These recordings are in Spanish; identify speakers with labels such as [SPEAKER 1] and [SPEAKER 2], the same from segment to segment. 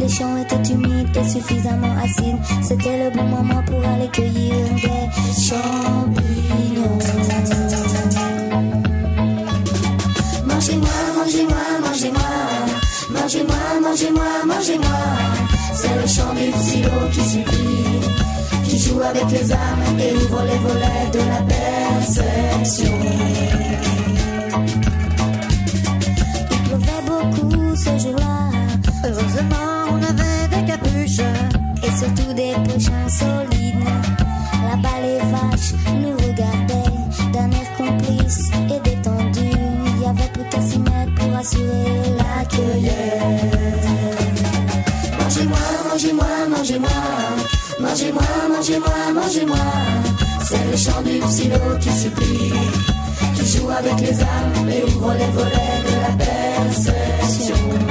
[SPEAKER 1] Les champs étaient humides et suffisamment acides. C'était le bon moment pour aller cueillir des champignons. Mangez-moi, mangez-moi, mangez-moi. Mangez-moi, mangez-moi, mangez-moi. C'est le chant du silo qui supplie, qui joue avec les âmes et ouvre les volets de la perception. Il pleuvait beaucoup ce jour-là,
[SPEAKER 2] Heureusement, on avait des capuches.
[SPEAKER 1] et surtout des pochons solides. Là-bas, les vaches nous regardaient d'un air complice et détendu. Il y avait plus qu'à s'y mettre pour assurer la cueillette. Mangez-moi, mangez-moi, mangez-moi. Mangez-moi, mangez-moi, mangez-moi. C'est le chant du silo qui supplie, qui joue avec les âmes et ouvre les volets de la perception.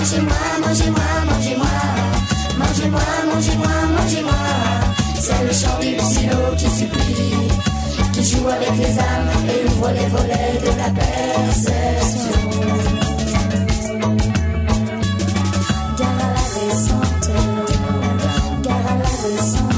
[SPEAKER 1] Mangez-moi, mangez-moi, mangez-moi. Mangez-moi, mangez-moi, mangez-moi. C'est le chant du silo qui supplie, qui joue avec les âmes et ouvre les volets de la perception. Gare à la descente, gare à la descente,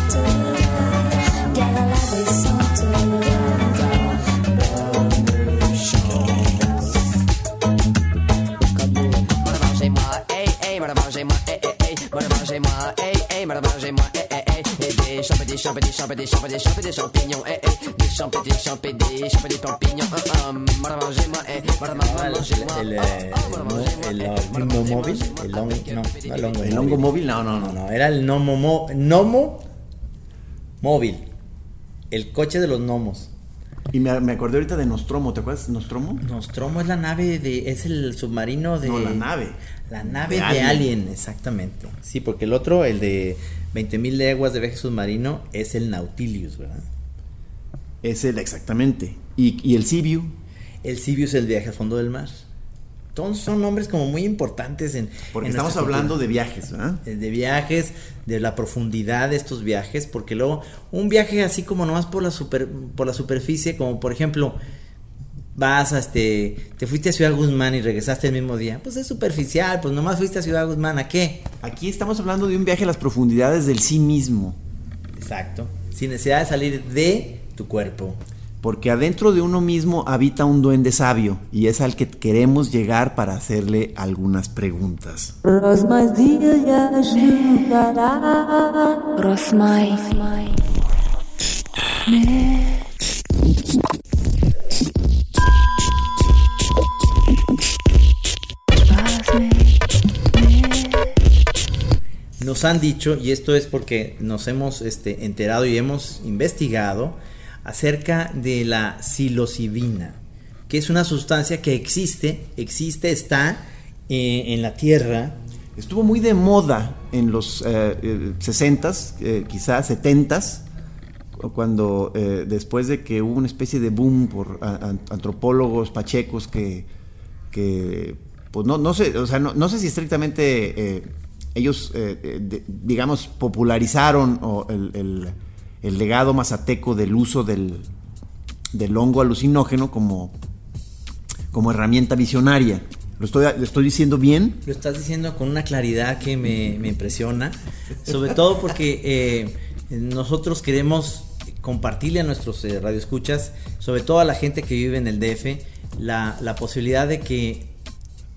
[SPEAKER 3] des champs, des champs, des champs, des champignons, hey, hey, des des champs, des champignons, hum, hum, mangez-moi, hey, mangez-moi,
[SPEAKER 4] El, eh, el, el, el móvil, el hongo, no, no el hongo
[SPEAKER 5] El hongo móvil, no, no, no.
[SPEAKER 4] no, era el gnomo, mo- gnomo móvil, el coche de los gnomos.
[SPEAKER 5] Y me, me acordé ahorita de Nostromo, ¿te acuerdas Nostromo?
[SPEAKER 4] Nostromo es la nave de, es el submarino de...
[SPEAKER 5] No, la nave.
[SPEAKER 4] La nave
[SPEAKER 5] De
[SPEAKER 4] de,
[SPEAKER 5] Alien.
[SPEAKER 4] Alien. exactamente. Sí, porque el otro, el de 20.000 leguas de viaje submarino, es el Nautilus, ¿verdad?
[SPEAKER 5] Es el, exactamente. Y, y el Sibiu,
[SPEAKER 4] El Sibiu es el viaje al fondo del mar. Todos son nombres como muy importantes en.
[SPEAKER 5] Porque
[SPEAKER 4] en
[SPEAKER 5] estamos hablando
[SPEAKER 4] cultura.
[SPEAKER 5] de viajes, ¿verdad?
[SPEAKER 4] Eh, de viajes, de la profundidad de estos viajes, porque luego un viaje así como nomás por la super, por la superficie, como por ejemplo vas a este, te fuiste a Ciudad Guzmán y regresaste el mismo día, pues es superficial, pues nomás fuiste a Ciudad Guzmán, ¿a qué?
[SPEAKER 5] Aquí estamos hablando de un viaje a las profundidades del sí mismo.
[SPEAKER 4] Exacto, sin necesidad de salir de tu cuerpo.
[SPEAKER 5] Porque adentro de uno mismo habita un duende sabio y es al que queremos llegar para hacerle algunas preguntas.
[SPEAKER 4] Han dicho, y esto es porque nos hemos este, enterado y hemos investigado acerca de la psilocibina, que es una sustancia que existe, existe, está eh, en la tierra.
[SPEAKER 5] Estuvo muy de moda en los eh, eh, 60s, eh, quizás 70s, cuando eh, después de que hubo una especie de boom por antropólogos pachecos que, que, pues no, no sé, o sea, no, no sé si estrictamente eh, ellos, eh, digamos, popularizaron el- el legado mazateco del uso del, del hongo alucinógeno como, como herramienta visionaria. ¿Lo estoy, lo estoy diciendo bien?
[SPEAKER 4] Lo estás diciendo con una claridad que me, me impresiona, sobre todo porque eh, nosotros queremos compartirle a nuestros eh, radioescuchas, sobre todo a la gente que vive en el DF, la, la posibilidad de que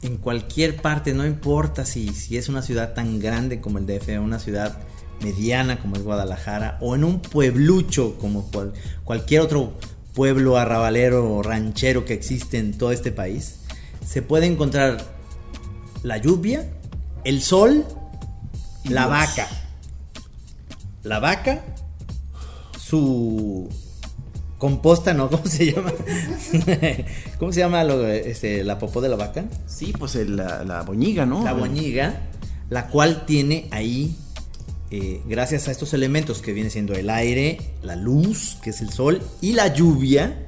[SPEAKER 4] en cualquier parte, no importa si, si es una ciudad tan grande como el DF, una ciudad mediana como es Guadalajara, o en un pueblucho como cual- cualquier otro pueblo arrabalero o ranchero que existe en todo este país, se puede encontrar la lluvia, el sol,
[SPEAKER 5] Y
[SPEAKER 4] la
[SPEAKER 5] Dios.
[SPEAKER 4] vaca. La vaca, su composta, ¿no? ¿Cómo se llama? ¿Cómo se llama lo- este, la popó de la vaca?
[SPEAKER 5] Sí, pues el- la, la boñiga, ¿no?
[SPEAKER 4] La boñiga, la cual tiene ahí, eh, gracias a estos elementos que viene siendo el aire, la luz, que es el sol, y la lluvia,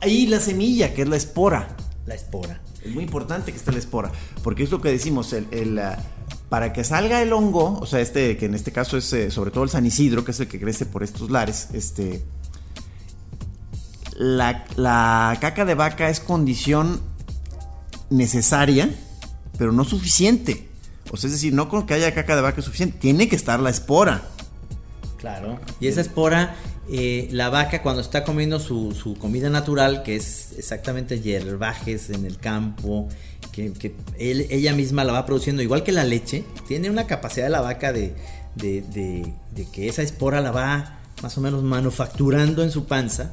[SPEAKER 5] Ahí la semilla, que es la espora.
[SPEAKER 4] la espora.
[SPEAKER 5] Es muy importante que esté la espora, porque es lo que decimos, el, el, para que salga el hongo, o sea, este, que en este caso es eh, sobre todo el San Isidro, que es el que crece por estos lares, este, la, la caca de vaca es condición necesaria, pero no suficiente. O sea, es decir, no con que haya caca de vaca es suficiente, tiene que estar la espora.
[SPEAKER 4] Claro. Y esa espora, eh, la vaca cuando está comiendo su, su comida natural, que es exactamente hierbajes en el campo, que, que ella misma la va produciendo, igual que la leche, tiene una capacidad de la vaca de- de- de que esa espora la va más o menos manufacturando en su panza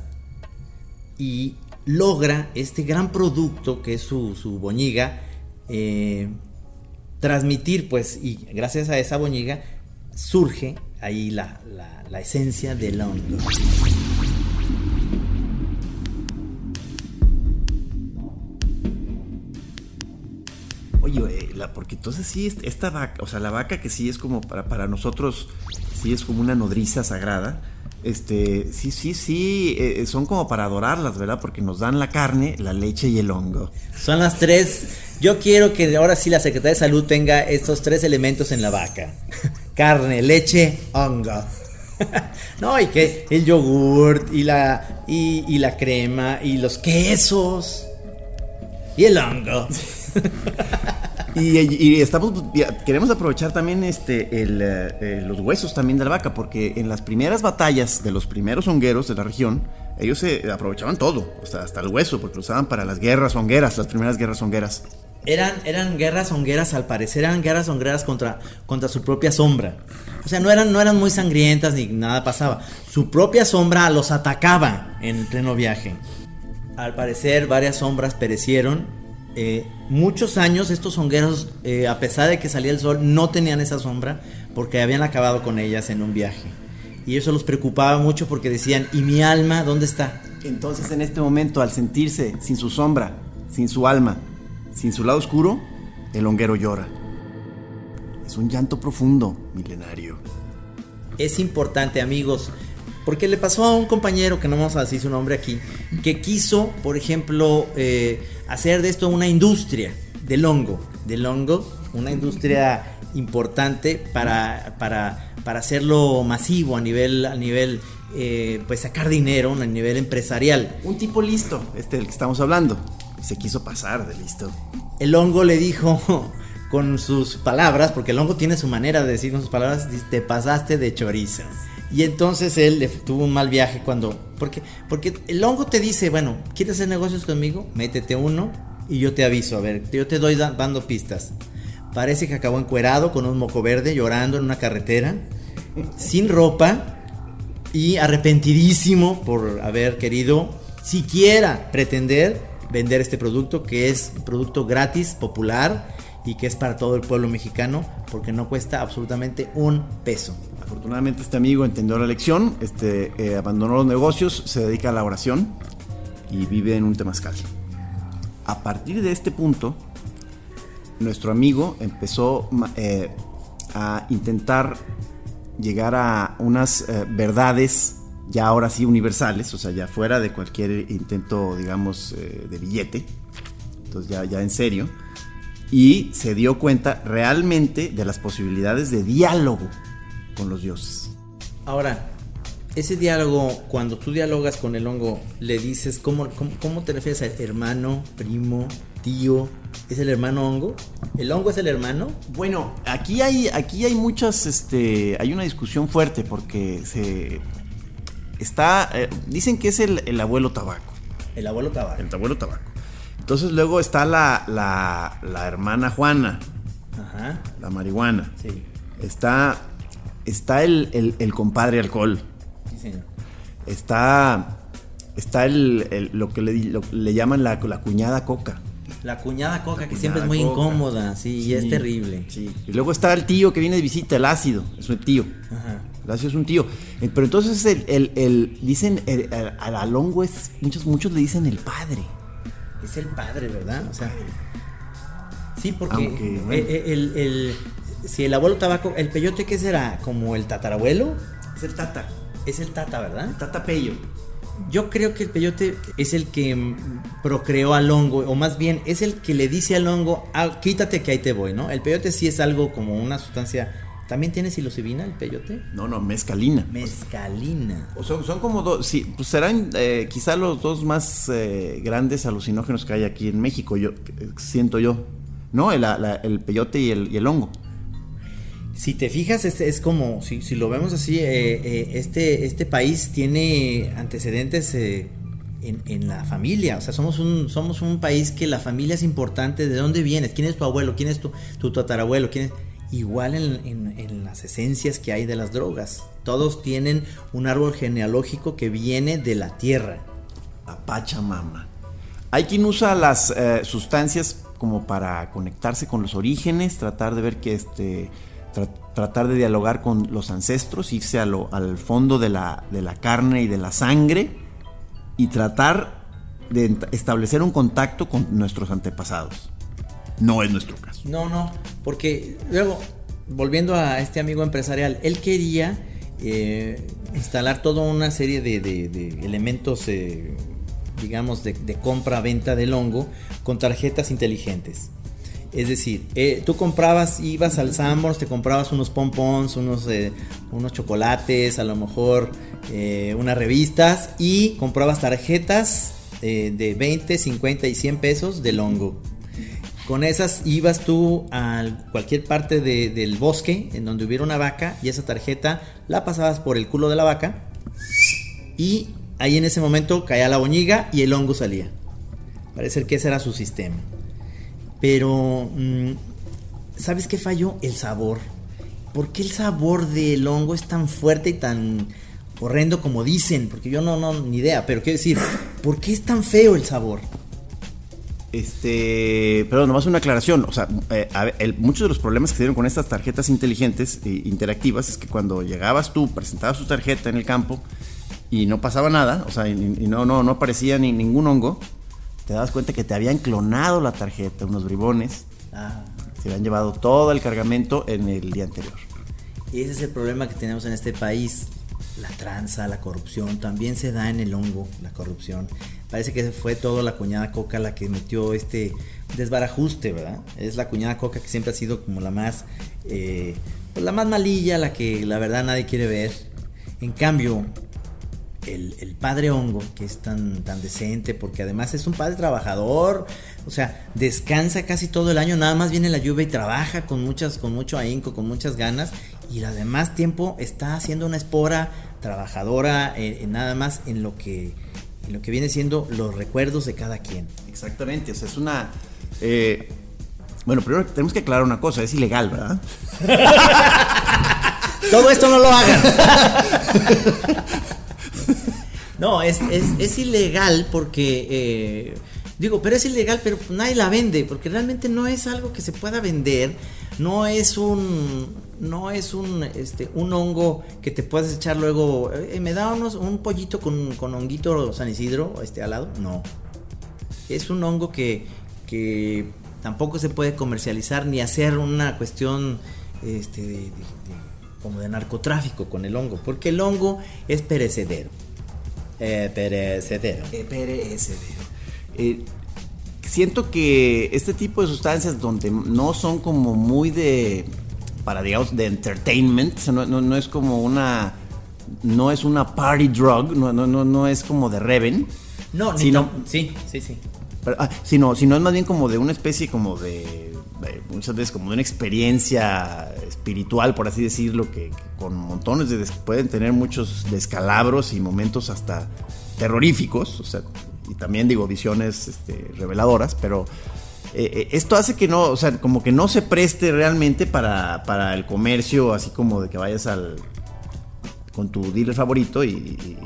[SPEAKER 4] y logra este gran producto que es su, su boñiga eh, transmitir pues y gracias a esa boñiga surge ahí la, la- esencia del hongo.
[SPEAKER 5] Oye, eh, la- porque entonces sí, est- esta vaca, o sea, la vaca que sí es como para, para nosotros, sí es como una nodriza sagrada, este, sí, sí, sí, eh, son como para adorarlas, ¿verdad? Porque nos dan la carne, la leche y el hongo.
[SPEAKER 4] Son las tres. Yo quiero que ahora sí la Secretaría de Salud tenga estos tres elementos en la vaca: carne, leche, hongo. no, y que el yogurt y la, y, y la crema y los quesos y el hongo.
[SPEAKER 5] Y, y estamos, queremos aprovechar también este, el, eh, los huesos también de la vaca, porque en las primeras batallas de los primeros hongueros de la región, ellos se aprovechaban todo, sea, hasta el hueso, porque lo usaban para las guerras hongueras, las primeras guerras hongueras.
[SPEAKER 4] Eran, eran guerras hongueras, al parecer eran guerras hongueras contra, contra su propia sombra. O sea, no eran, no eran muy sangrientas ni nada pasaba. Su propia sombra los atacaba en pleno viaje. Al parecer varias sombras perecieron. Eh, muchos años estos hongueros, eh, a pesar de que salía el sol, no tenían esa sombra porque habían acabado con ellas en un viaje. Y eso los preocupaba mucho porque decían, ¿y mi alma dónde está?
[SPEAKER 5] Entonces en este momento, al sentirse sin su sombra, sin su alma, sin su lado oscuro, el honguero llora. Es un llanto profundo, milenario.
[SPEAKER 4] es importante, amigos, porque le pasó a un compañero, que no vamos a decir su nombre aquí, que quiso, por ejemplo, eh, hacer de esto una industria del hongo, del hongo, una industria importante para, para, para hacerlo masivo a nivel, a nivel eh, pues sacar dinero a nivel empresarial.
[SPEAKER 5] Un tipo listo, este del que estamos hablando, se quiso pasar de listo.
[SPEAKER 4] El hongo le dijo con sus palabras, porque el hongo tiene su manera de decir con sus palabras, te pasaste de chorizo. Y entonces él tuvo un mal viaje cuando, porque, porque el hongo te dice, bueno, ¿quieres hacer negocios conmigo? Métete uno y yo te aviso, a ver, yo te doy da- dando pistas. Parece que acabó encuerado con un moco verde, llorando en una carretera, sin ropa y arrepentidísimo por haber querido siquiera pretender vender este producto que es un producto gratis, popular y que es para todo el pueblo mexicano porque no cuesta absolutamente un peso.
[SPEAKER 5] Afortunadamente este amigo entendió la lección, este, eh, abandonó los negocios, se dedica a la oración y vive en un temazcal. A partir de este punto, nuestro amigo empezó eh, a intentar llegar a unas eh, verdades ya ahora sí universales, o sea, ya fuera de cualquier intento, digamos, de billete, entonces ya, ya en serio, y se dio cuenta realmente de las posibilidades de diálogo con los dioses.
[SPEAKER 4] Ahora, ese diálogo, cuando tú dialogas con el hongo, le dices, ¿cómo, cómo, cómo te refieres a hermano, primo, tío? ¿Es el hermano hongo? ¿El hongo es el hermano?
[SPEAKER 5] Bueno, aquí hay, aquí hay muchas, este, hay una discusión fuerte porque se está, eh, dicen que es el, el abuelo tabaco,
[SPEAKER 4] El abuelo tabaco.
[SPEAKER 5] el abuelo tabaco. Entonces luego está la, la, la hermana Juana,
[SPEAKER 4] Ajá,
[SPEAKER 5] la marihuana.
[SPEAKER 4] sí,
[SPEAKER 5] Está, está el, el- el compadre alcohol.
[SPEAKER 4] sí señor.
[SPEAKER 5] Está, está el, el- lo que le, lo- le llaman la, la cuñada coca.
[SPEAKER 4] La cuñada coca, que
[SPEAKER 5] cuñada
[SPEAKER 4] siempre es muy
[SPEAKER 5] coca.
[SPEAKER 4] incómoda, sí, y es terrible.
[SPEAKER 5] Sí. Y luego está el tío que viene de visita, el ácido, es un tío.
[SPEAKER 4] Ajá.
[SPEAKER 5] El ácido es un tío. Eh, Pero entonces el, el- el- dicen, el- al alongo es, muchos, muchos le dicen el padre.
[SPEAKER 4] Es el padre, ¿verdad? O sea, sí, porque
[SPEAKER 5] Aunque, bueno.
[SPEAKER 4] el, el- el- si el abuelo tabaco, el peyote, ¿qué será? ¿Como el tatarabuelo?
[SPEAKER 5] Es el tata,
[SPEAKER 4] Es el tata, ¿verdad?
[SPEAKER 5] tata pello.
[SPEAKER 4] Yo creo que el peyote es el que procreó al hongo, o más bien es el que le dice al hongo, "Ah, quítate que ahí te voy, ¿no? El peyote sí es algo como una sustancia. ¿También tiene psilocibina el peyote?
[SPEAKER 5] No, no, mezcalina.
[SPEAKER 4] Mezcalina.
[SPEAKER 5] O son, son como dos, sí, pues serán eh, quizá los dos más eh, grandes alucinógenos que hay aquí en México, yo siento yo. ¿No? El, la- el peyote y el, y el hongo.
[SPEAKER 4] Si te fijas, es, es como, si, si lo vemos así, eh, este, este país tiene antecedentes en, en la familia. O sea, somos un, somos un país que la familia es importante. ¿De dónde vienes? ¿Quién es tu abuelo? ¿Quién es tu, tu tatarabuelo? ¿Quién es? Igual en, las esencias que hay de las drogas. Todos tienen un árbol genealógico que viene de la tierra.
[SPEAKER 5] La Pachamama. Hay quien usa las eh, sustancias como para conectarse con los orígenes, tratar de ver que este. tra- tratar de dialogar con los ancestros, irse al fondo de la, de la carne y de la sangre y tratar de establecer un contacto con nuestros antepasados. No es nuestro caso.
[SPEAKER 4] No, no, porque luego, volviendo a este amigo empresarial, él quería eh, instalar toda una serie de, de- de elementos, eh, digamos, de, de compra-venta del hongo con tarjetas inteligentes. Es decir, eh, tú comprabas, ibas al Sanborns, te comprabas unos pompons, unos, unos chocolates, a lo mejor unas revistas y comprabas tarjetas de 20, 50 y 100 pesos del hongo. Con esas ibas tú a cualquier parte de- del bosque en donde hubiera una vaca y esa tarjeta la pasabas por el culo de la vaca y ahí en ese momento caía la boñiga y el hongo salía. Parece que ese era su sistema. Pero, mm, ¿sabes qué falló? El sabor. ¿Por qué el sabor del hongo es tan fuerte y tan horrendo como dicen? Porque yo no, no, ni idea, pero quiero decir, ¿por qué es tan feo el sabor?
[SPEAKER 5] Este, pero nomás una aclaración, o sea, eh, a ver, el- muchos de los problemas que se dieron con estas tarjetas inteligentes e interactivas es que cuando llegabas tú, presentabas tu tarjeta en el campo y no pasaba nada, o sea, y, y no, no, no aparecía ni ningún hongo, te das cuenta que te habían clonado la tarjeta, unos bribones,
[SPEAKER 4] Ah,
[SPEAKER 5] se habían llevado todo el cargamento en el día anterior.
[SPEAKER 4] Y ese es el problema que tenemos en este país. La tranza, la corrupción, también se da en el hongo, la corrupción. Parece que fue todo la cuñada Coca la que metió este desbarajuste, ¿verdad? Es la cuñada Coca que siempre ha sido como la más, eh, pues la más malilla, la que la verdad nadie quiere ver. En cambio, el, el padre hongo, que es tan, tan decente, porque además es un padre trabajador, o sea, descansa casi todo el año, nada más viene la lluvia y trabaja con muchas, con mucho ahínco, con muchas ganas, y además tiempo está haciendo una espora trabajadora, eh, en nada más en lo que en lo que viene siendo los recuerdos de cada quien.
[SPEAKER 5] Exactamente, o sea, es una... eh, bueno, primero tenemos que aclarar una cosa, es ilegal, ¿verdad?
[SPEAKER 4] Todo esto no lo hagan. No, es, es, es ilegal porque, eh, digo, pero es ilegal, pero nadie la vende, porque realmente no es algo que se pueda vender, no es un, no es un, este, un hongo que te puedes echar luego, eh, me da unos, un pollito con, con honguito San Isidro, este, al lado, no. Es un hongo que, que tampoco se puede comercializar ni hacer una cuestión, este, de- como de narcotráfico con el hongo, porque el hongo es perecedero. Eh, perecedero.
[SPEAKER 5] Eh, siento que este tipo de sustancias donde no son como muy de, para digamos, de entertainment, no, no- no es como una, no es una party drug, no, no, no, no es como de Reven,
[SPEAKER 4] No,
[SPEAKER 5] sino,
[SPEAKER 4] sí, sí, sí.
[SPEAKER 5] pero, ah, sino, sino es más bien como de una especie como de, de- muchas veces como de una experiencia espiritual, por así decirlo, que, que con montones de, pueden tener muchos descalabros y momentos hasta terroríficos, o sea, también digo visiones este, reveladoras, pero eh, eh, esto hace que no, o sea, como que no se preste realmente para, para el comercio, así como de que vayas al con tu dealer favorito y,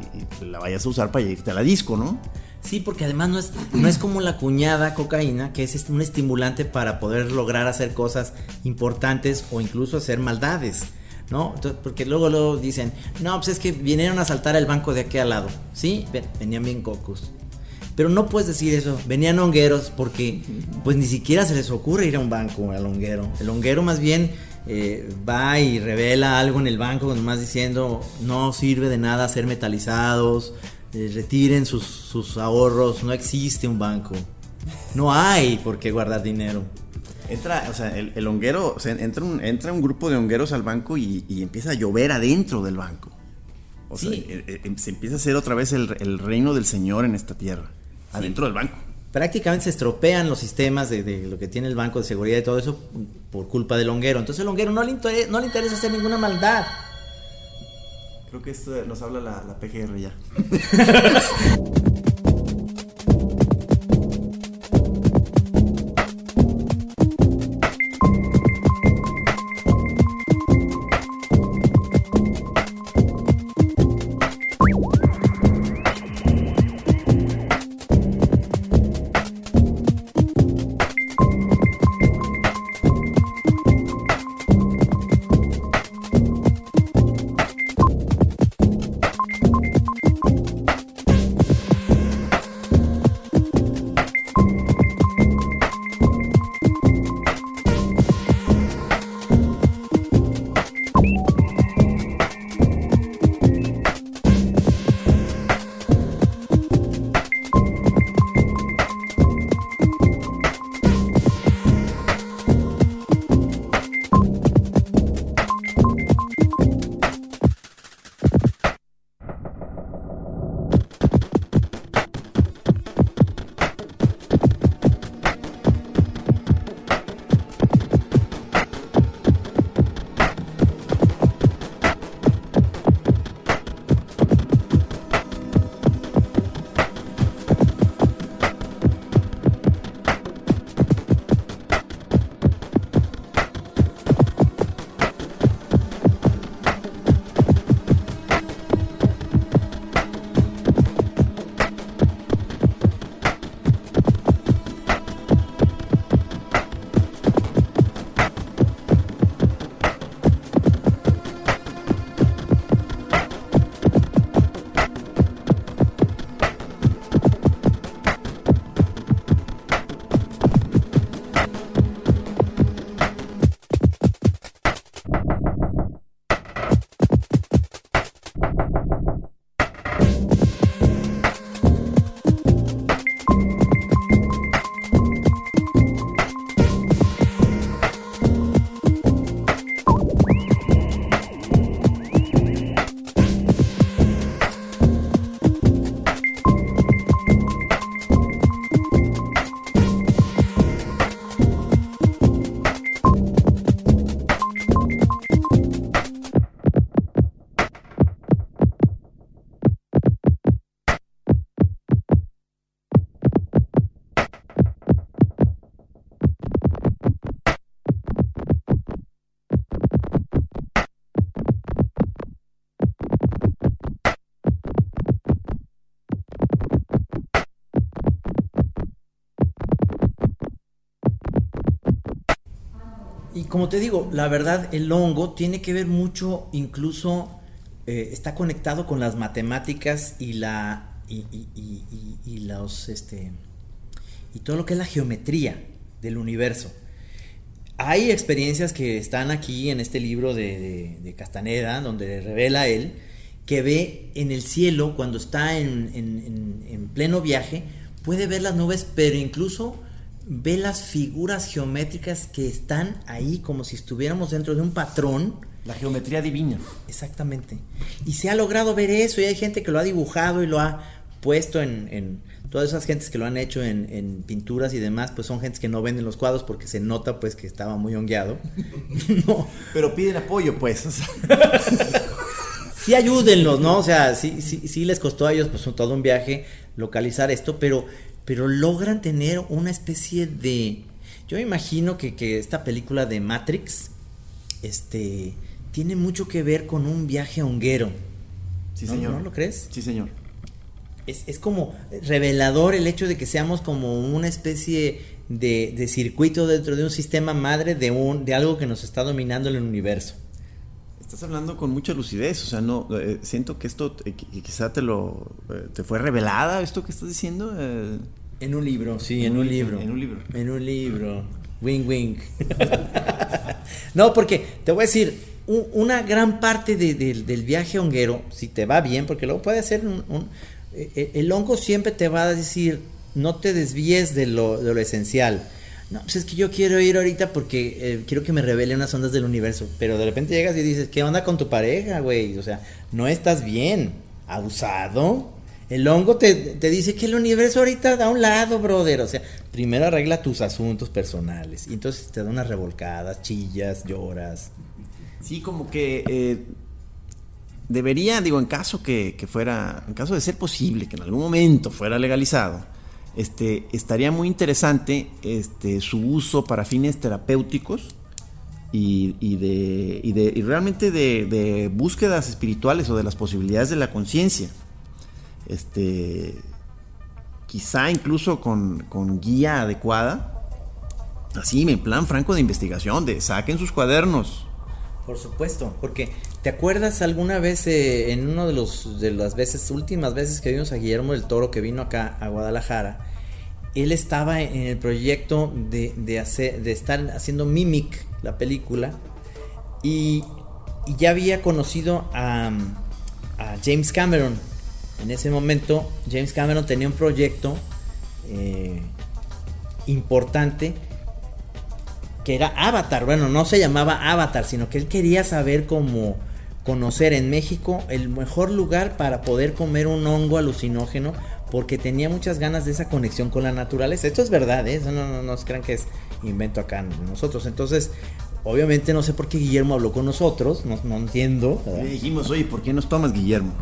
[SPEAKER 5] la vayas a usar para irte a la disco, ¿no?
[SPEAKER 4] Sí, porque además no es, no es como la cuñada cocaína, que es un estimulante para poder lograr hacer cosas importantes o incluso hacer maldades, ¿no? Porque luego, luego dicen, no, pues es que vinieron a asaltar el banco de aquí al lado, ¿sí? Ven- Venían bien cocos. Pero no puedes decir eso, venían hongueros porque pues ni siquiera se les ocurre ir a un banco al honguero. El honguero más bien eh, va y revela algo en el banco, nomás diciendo no sirve de nada ser metalizados, eh, retiren sus, sus ahorros, no existe un banco. No hay por qué guardar dinero.
[SPEAKER 5] Entra, o sea, el, el honguero, o sea, entra un, entra un grupo de hongueros al banco y, y empieza a llover adentro del banco. O sea,
[SPEAKER 4] Sí.
[SPEAKER 5] eh, eh, se empieza a hacer otra vez el, el reino del Señor en esta tierra, adentro del banco.
[SPEAKER 4] Prácticamente se estropean los sistemas de, de lo que tiene el banco de seguridad y todo eso por culpa del honguero. Entonces el honguero no le, inter- no le interesa hacer ninguna maldad.
[SPEAKER 5] Creo que esto nos habla la, la PGR ya.
[SPEAKER 4] como te digo, la verdad, el hongo tiene que ver mucho, incluso eh, está conectado con las matemáticas y la y, los este y todo lo que es la geometría del universo. Hay experiencias que están aquí en este libro de, Castaneda, donde revela él que ve en el cielo cuando está en- en pleno viaje, puede ver las nubes, pero incluso ve las figuras geométricas que están ahí como si estuviéramos dentro de un patrón.
[SPEAKER 5] La geometría divina.
[SPEAKER 4] Exactamente. Y se ha logrado ver eso y hay gente que lo ha dibujado y lo ha puesto en... en- todas esas gentes que lo han hecho en, en pinturas y demás, pues son gentes que no venden los cuadros porque se nota pues que estaba muy hongueado. no,
[SPEAKER 5] Pero piden apoyo, pues.
[SPEAKER 4] sí ayúdenlos, ¿no? O sea, sí, sí, sí les costó a ellos pues todo un viaje localizar esto, pero, pero logran tener una especie de... Yo me imagino que, que esta película de Matrix, este, tiene mucho que ver con un viaje honguero.
[SPEAKER 5] Sí,
[SPEAKER 4] ¿No-
[SPEAKER 5] señor.
[SPEAKER 4] ¿No lo crees?
[SPEAKER 5] Sí, señor.
[SPEAKER 4] Es, es como revelador el hecho de que seamos como una especie de, de circuito dentro de un sistema madre de, un, de algo que nos está dominando en el universo.
[SPEAKER 5] Estás hablando con mucha lucidez, o sea, no eh, siento que esto eh, qui- quizá te lo eh, te fue revelada esto que estás diciendo.
[SPEAKER 4] En un libro, sí, en un libro.
[SPEAKER 5] En un libro.
[SPEAKER 4] En un libro. Wing wing. no, porque te voy a decir, un- una gran parte de- de- del viaje honguero, si te va bien, porque luego puede ser un, un- eh, eh, el hongo siempre te va a decir, no te desvíes de lo, de lo esencial. No, pues es que yo quiero ir ahorita porque eh, quiero que me revele unas ondas del universo. Pero de repente llegas y dices, ¿qué onda con tu pareja, güey? O sea, no estás bien. Abusado. El hongo te, te dice que el universo ahorita da un lado, brother. O sea, primero arregla tus asuntos personales. Y entonces te da unas revolcadas, chillas, lloras.
[SPEAKER 5] Sí, como que eh, debería, digo, en caso que, que fuera, en caso de ser posible, que en algún momento fuera legalizado, este, estaría muy interesante este, su uso para fines terapéuticos y, y de, y de- y realmente de, de búsquedas espirituales o de las posibilidades de la conciencia. Este, quizá incluso con, con guía adecuada, así en plan franco de investigación, de saquen sus cuadernos,
[SPEAKER 4] Por supuesto, porque ¿te acuerdas alguna vez eh, en uno de los de las veces últimas veces que vimos a Guillermo del Toro que vino acá a Guadalajara? Él estaba en el proyecto de, de hacer de estar haciendo Mimic, la película, y, ya había conocido a James Cameron. En ese momento, James Cameron tenía un proyecto eh, importante que era Avatar. Bueno, no se llamaba Avatar, sino que él quería saber cómo conocer en México el mejor lugar para poder comer un hongo alucinógeno porque tenía muchas ganas de esa conexión con la naturaleza. Esto es verdad, ¿eh? Eso no, no, no crean que es invento acá nosotros. Entonces, obviamente no sé por qué Guillermo habló con nosotros, no, entiendo.
[SPEAKER 5] Le dijimos, oye, ¿por qué nos tomas, Guillermo?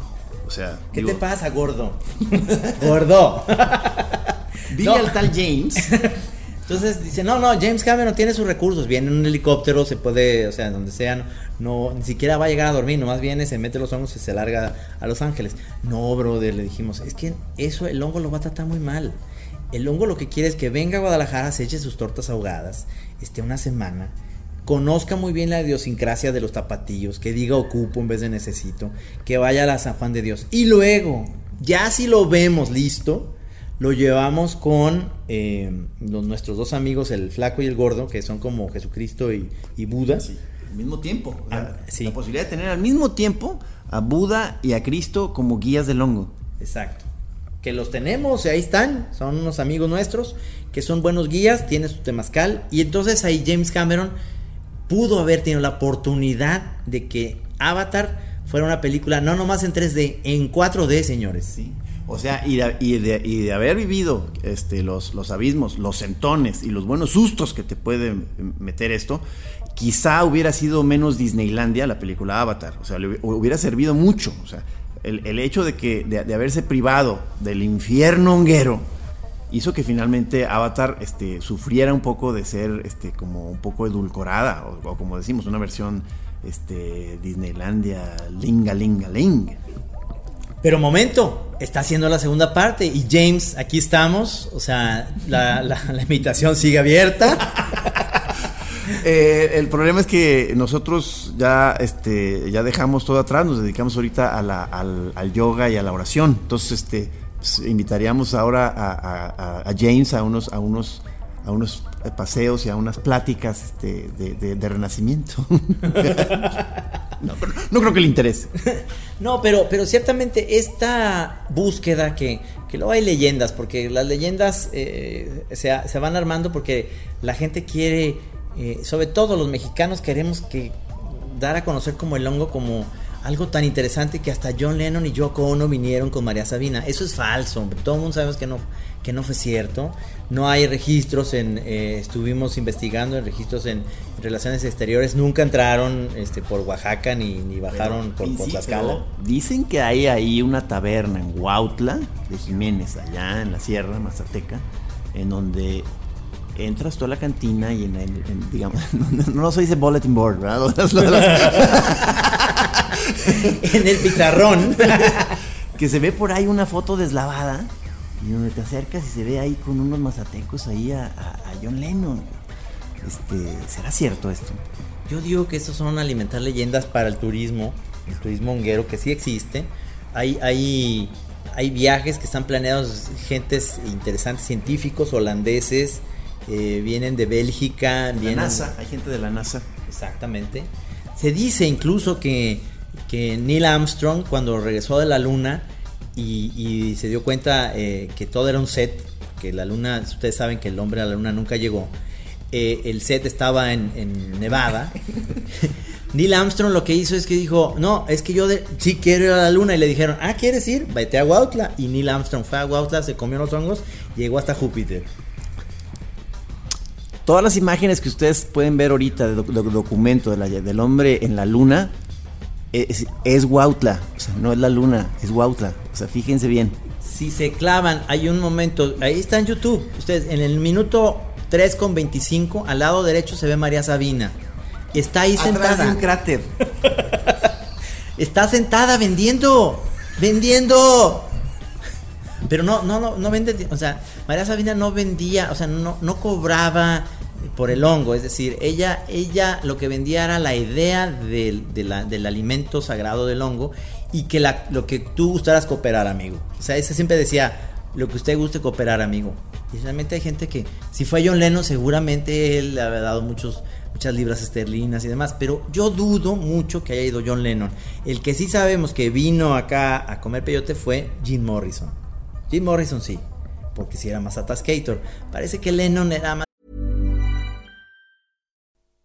[SPEAKER 5] O sea,
[SPEAKER 4] ¿Qué
[SPEAKER 5] digo,
[SPEAKER 4] te pasa, gordo? gordo.
[SPEAKER 5] Vi
[SPEAKER 4] No.
[SPEAKER 5] al tal James.
[SPEAKER 4] Entonces dice, no, no, James Cameron tiene sus recursos, viene en un helicóptero, se puede, o sea, donde sea, no, no, ni siquiera va a llegar a dormir, nomás viene, se mete los hongos y se larga a Los Ángeles. No, brother, le dijimos, es que eso el hongo lo va a tratar muy mal. El hongo lo que quiere es que venga a Guadalajara, se eche sus tortas ahogadas, esté una semana, conozca muy bien la idiosincrasia de los tapatillos, que diga ocupo en vez de necesito, que vaya a la San Juan de Dios. Y luego, ya si lo vemos listo, lo llevamos con eh, los- nuestros dos amigos, el flaco y el gordo, que son como Jesucristo y, y Buda.
[SPEAKER 5] Sí, al mismo tiempo. o sea,
[SPEAKER 4] Ah, sí.
[SPEAKER 5] La posibilidad de tener al mismo tiempo a Buda y a Cristo como guías del hongo.
[SPEAKER 4] Exacto. Que los tenemos, y ahí están, son unos amigos nuestros, que son buenos guías, tiene su temazcal, y entonces ahí James Cameron pudo haber tenido la oportunidad de que Avatar fuera una película no nomás en 3D, en 4D, señores.
[SPEAKER 5] Sí. O sea, y de, y de- haber vivido este, los, los abismos, los sentones y los buenos sustos que te puede meter esto, quizá hubiera sido menos Disneylandia la película Avatar. O sea, le hubi- hubiera servido mucho. O sea, el, el hecho de, que, de, de haberse privado del infierno honguero hizo que finalmente Avatar este, sufriera un poco de ser este, como un poco edulcorada, o, o como decimos, una versión este, Disneylandia linga linga ling.
[SPEAKER 4] Pero momento, está haciendo la segunda parte y James, aquí estamos, o sea, la, la- la invitación sigue abierta.
[SPEAKER 5] Eh, el problema es que nosotros ya, este, ya dejamos todo atrás, nos dedicamos ahorita a la- al, al yoga y a la oración. Entonces, este, pues, invitaríamos ahora a, James a unos, a unos, a unos paseos y a unas pláticas este, de, de- renacimiento. no creo que le interese.
[SPEAKER 4] No, pero, pero ciertamente esta búsqueda que, que luego hay leyendas, porque las leyendas eh, se, se van armando porque la gente quiere, eh, sobre todo los mexicanos queremos que dar a conocer como el hongo como algo tan interesante que hasta John Lennon y Yoko Ono vinieron con María Sabina. Eso es falso, hombre. todo el mundo sabemos que no, que no fue cierto. No hay registros en, eh, estuvimos investigando en registros en, relaciones exteriores, nunca entraron este, por Oaxaca ni, ni bajaron por, por
[SPEAKER 5] Sí,
[SPEAKER 4] Tlaxcala.
[SPEAKER 5] Dicen que hay ahí una taberna en Huautla de Jiménez, allá en la Sierra Mazateca, en donde entras tú a la cantina y en el, en, digamos, no, no se dice bulletin board, ¿verdad?
[SPEAKER 4] En el pizarrón.
[SPEAKER 5] que se ve por ahí una foto deslavada y donde te acercas y se ve ahí con unos mazatecos ahí a, a- a John Lennon. Este, ¿será cierto esto?
[SPEAKER 4] Yo digo que estos son alimentar leyendas para el turismo, el turismo honguero que sí existe. Hay, hay, hay viajes que están planeados, gentes interesantes, científicos, holandeses, eh, vienen de Bélgica,
[SPEAKER 5] La
[SPEAKER 4] vienen...
[SPEAKER 5] NASA, hay gente de la NASA.
[SPEAKER 4] Exactamente. Se dice incluso que, que Neil Armstrong, cuando regresó de la luna y, se dio cuenta eh, que todo era un set, que la luna, ustedes saben que el hombre a la luna nunca llegó, eh, el set estaba en, en Nevada. Neil Armstrong lo que hizo es que dijo, no, es que yo de- sí quiero ir a la luna. Y le dijeron, ah, ¿quieres ir? Vete a Huautla. Y Neil Armstrong fue a Huautla, se comió los hongos, llegó hasta Júpiter.
[SPEAKER 5] Todas las imágenes que ustedes pueden ver ahorita de doc- doc- documento de la- del hombre en la luna es, es Huautla, o sea, no es la luna, es Huautla. O sea, fíjense bien.
[SPEAKER 4] Si se clavan, hay un momento, ahí está en YouTube, ustedes, en el minuto 3 con 25, al lado derecho se ve María Sabina. Está ahí
[SPEAKER 5] Atrás de
[SPEAKER 4] sentada.
[SPEAKER 5] un cráter.
[SPEAKER 4] Está sentada vendiendo. Vendiendo. Pero no, no, no, no vende. O sea, María Sabina no vendía, o sea, no, no cobraba por el hongo. Es decir, ella, ella lo que vendía era la idea del, de la- del alimento sagrado del hongo y que la, lo que tú gustaras cooperar, amigo. O sea, ese siempre decía, lo que usted guste cooperar, amigo. Y realmente hay gente que, si fue John Lennon, seguramente él le había dado muchos, muchas libras esterlinas y demás, pero yo dudo mucho que haya ido John Lennon. El que sí sabemos que vino acá a comer peyote fue Jim Morrison. Jim Morrison sí, porque si era más atascator. Parece que Lennon era más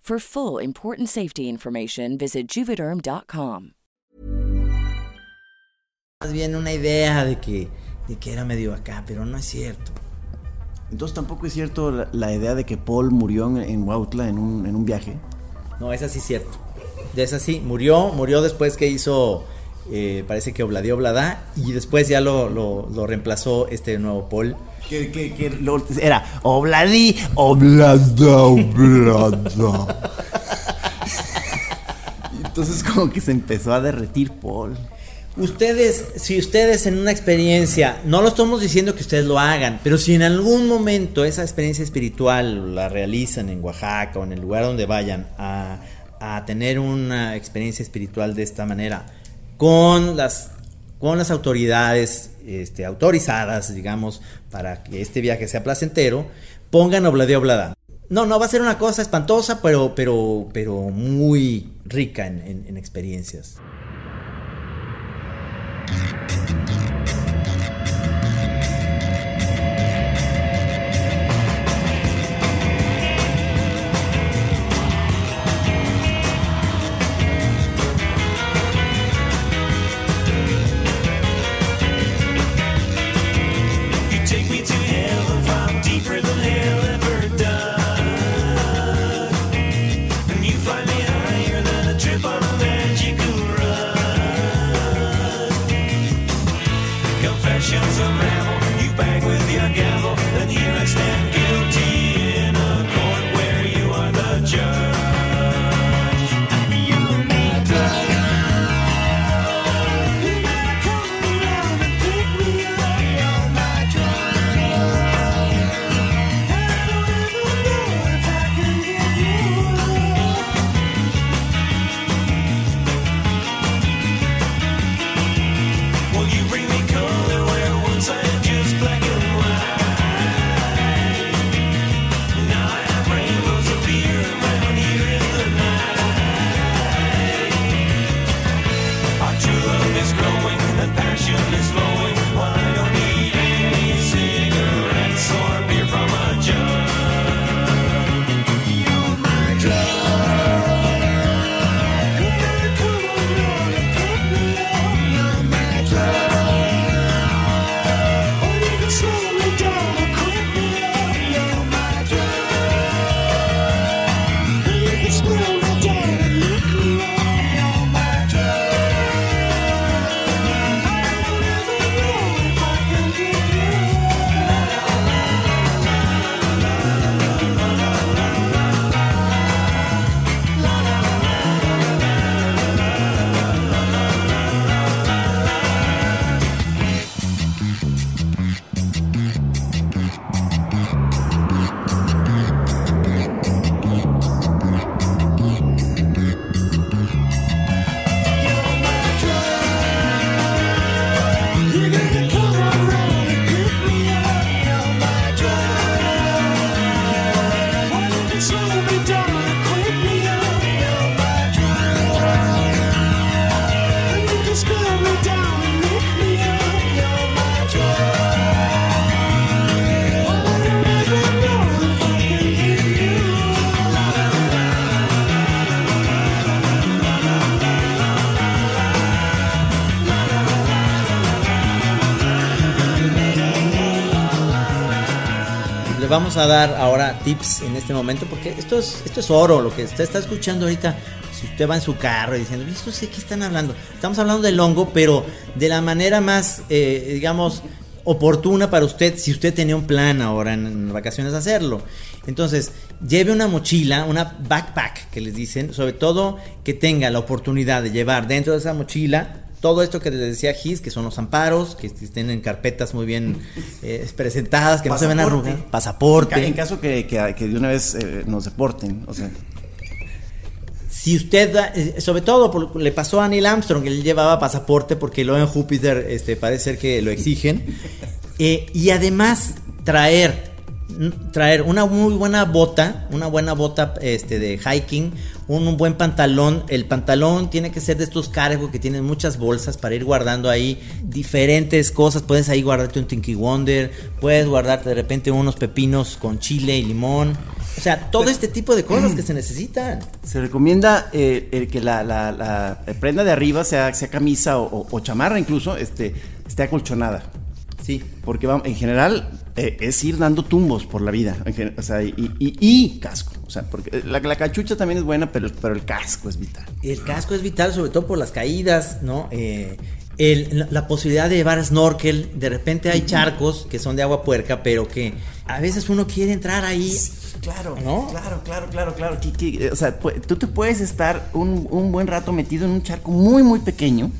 [SPEAKER 6] For full important safety information, visit juvederm.com.
[SPEAKER 4] más bien una idea de que, de que era medio acá, pero no es cierto.
[SPEAKER 5] Entonces tampoco es cierto la, la idea de que Paul murió en, en Huautla en un, en un viaje.
[SPEAKER 4] No, es así cierto. Ya es así. Murió, murió después que hizo, eh, parece que Obladí Oblada, y después ya lo, lo, lo reemplazó este nuevo Paul.
[SPEAKER 5] Que, que, que lo- era Obladí, Oblada, Oblada. Entonces como que se empezó a derretir Paul.
[SPEAKER 4] Ustedes, si ustedes en una experiencia, no lo estamos diciendo que ustedes lo hagan, pero si en algún momento esa experiencia espiritual la realizan en Oaxaca o en el lugar donde vayan a, a tener una experiencia espiritual de esta manera, con las con las autoridades este, autorizadas, digamos, para que este viaje sea placentero, pongan oblade oblada. No, no va a ser una cosa espantosa, pero, pero, pero muy rica en, en- en experiencias.
[SPEAKER 7] A
[SPEAKER 4] dar ahora tips en este momento porque esto es, esto es oro, lo que usted está escuchando ahorita. Si usted va en su carro y diciendo, ¿esto sé qué están hablando? Estamos hablando del hongo, pero de la manera más, eh, digamos, oportuna para usted, si usted tenía un plan ahora en, en vacaciones hacerlo. Entonces, lleve una mochila, una backpack que les dicen, sobre todo que tenga la oportunidad de llevar dentro de esa mochila todo esto que les decía Gis, que son los amparos, que estén en carpetas muy bien eh, presentadas, que no se ven arrugas. Pasaporte.
[SPEAKER 5] En, ca- en caso que, que- que de una vez eh, nos deporten, o sea,
[SPEAKER 4] Si usted, da- eh, sobre todo por- le pasó a Neil Armstrong, él llevaba pasaporte porque luego en Júpiter este, parece ser que lo exigen. Eh, y además traer, traer una muy buena bota, una buena bota este, de hiking, un, un buen pantalón. El pantalón tiene que ser de estos cargos que tienen muchas bolsas para ir guardando ahí diferentes cosas. Puedes ahí guardarte un Tinky Wonder, puedes guardarte de repente unos pepinos con chile y limón. O sea, todo este tipo de cosas que se necesitan.
[SPEAKER 5] se recomienda eh, el que la, la- la prenda de arriba sea, sea camisa o, o- o chamarra incluso, este, esté acolchonada.
[SPEAKER 4] Sí.
[SPEAKER 5] Porque en general eh, es ir dando tumbos por la vida. o sea, y, y- y casco. O sea, porque la, la cachucha también es buena, pero, pero el casco es vital.
[SPEAKER 4] El casco es vital, sobre todo por las caídas, ¿no? Eh, el- la, posibilidad de llevar snorkel, de repente hay charcos que son de agua puerca, pero que a veces uno quiere entrar ahí.
[SPEAKER 5] Claro,
[SPEAKER 4] ¿No?
[SPEAKER 5] claro, claro, claro, claro. eh, o sea, tú te puedes estar un, un buen rato metido en un charco muy, muy pequeño.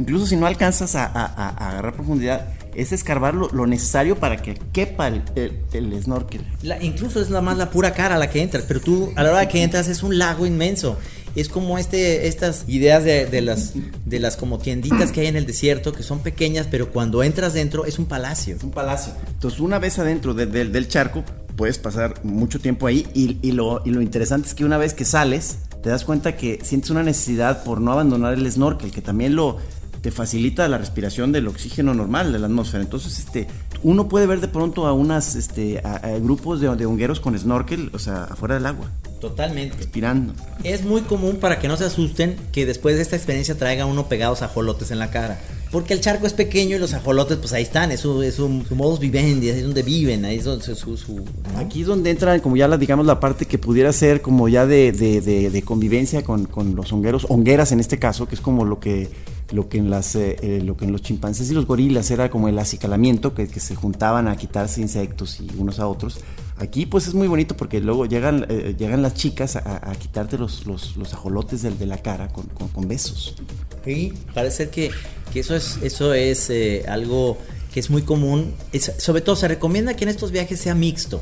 [SPEAKER 5] Incluso si no alcanzas a- a- a agarrar profundidad, es escarbar lo, lo necesario para que quepa el, el- el snorkel.
[SPEAKER 4] La- incluso es nada más la pura cara la que entras, pero tú a la hora que entras es un lago inmenso. es como este, estas ideas de, de las, de las como tienditas que hay en el desierto, que son pequeñas, pero cuando entras dentro es un palacio.
[SPEAKER 5] Es un palacio. Entonces, una vez adentro de- de- del charco, puedes pasar mucho tiempo ahí. Y, y lo, y lo interesante es que una vez que sales, te das cuenta que sientes una necesidad por no abandonar el snorkel, que también lo te facilita la respiración del oxígeno normal de la atmósfera. Entonces, este, uno puede ver de pronto a unas, este, a, a grupos de, de hongueros con snorkel, o sea, afuera del agua,
[SPEAKER 4] Totalmente.
[SPEAKER 5] respirando.
[SPEAKER 4] Es muy común para que no se asusten que después de esta experiencia traiga uno pegados ajolotes en la cara. Porque el charco es pequeño y los ajolotes pues ahí están, es su, es su, su modus vivendi, es donde viven, ahí es donde su... su-.
[SPEAKER 5] Aquí es donde entra como ya la, digamos, la parte que pudiera ser como ya de, de- de- de convivencia con, con los hongueros, hongueras en este caso, que es como lo que, lo que en las eh, eh, lo que en los chimpancés y los gorilas era como el acicalamiento, que, que se juntaban a quitarse insectos y unos a otros. Aquí pues es muy bonito porque luego llegan, eh, llegan las chicas a, a quitarte los, los, los ajolotes del- de la cara con, con- con besos.
[SPEAKER 4] Sí, parece que, que eso es, eso es eh, algo que es muy común. Es- sobre todo se recomienda que en estos viajes sea mixto.